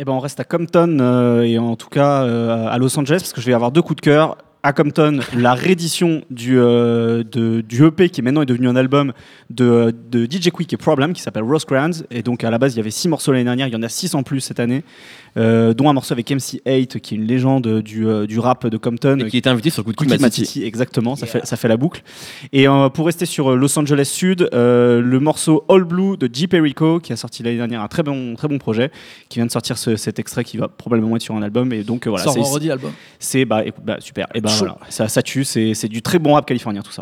Eh ben, on reste à Compton euh, et en tout cas euh, à Los Angeles parce que je vais avoir deux coups de cœur. À Compton, la réédition du, euh, de- du EP qui maintenant est devenu un album de, de DJ Quick et Problem qui s'appelle Rose Crowns. Et donc à la base, il y avait six morceaux l'année dernière, il y en a six en plus cette année, euh, dont un morceau avec MC8 qui est une légende du, euh, du rap de Compton. Et qui était invité sur le coup de Matiti. Exactement, ça, fait, ça fait la boucle. Et euh, pour rester sur euh, Los Angeles Sud, euh, le morceau All Blue de J. Perico, qui a sorti l'année dernière un très bon, très bon projet, qui vient de sortir ce- cet extrait qui va probablement être sur un album. Et donc euh, voilà, Sort c'est- vendredi l'album. c'est bah, bah, super. Et ben Chaud. voilà, ça, ça tue, c'est c'est du très bon rap californien tout ça.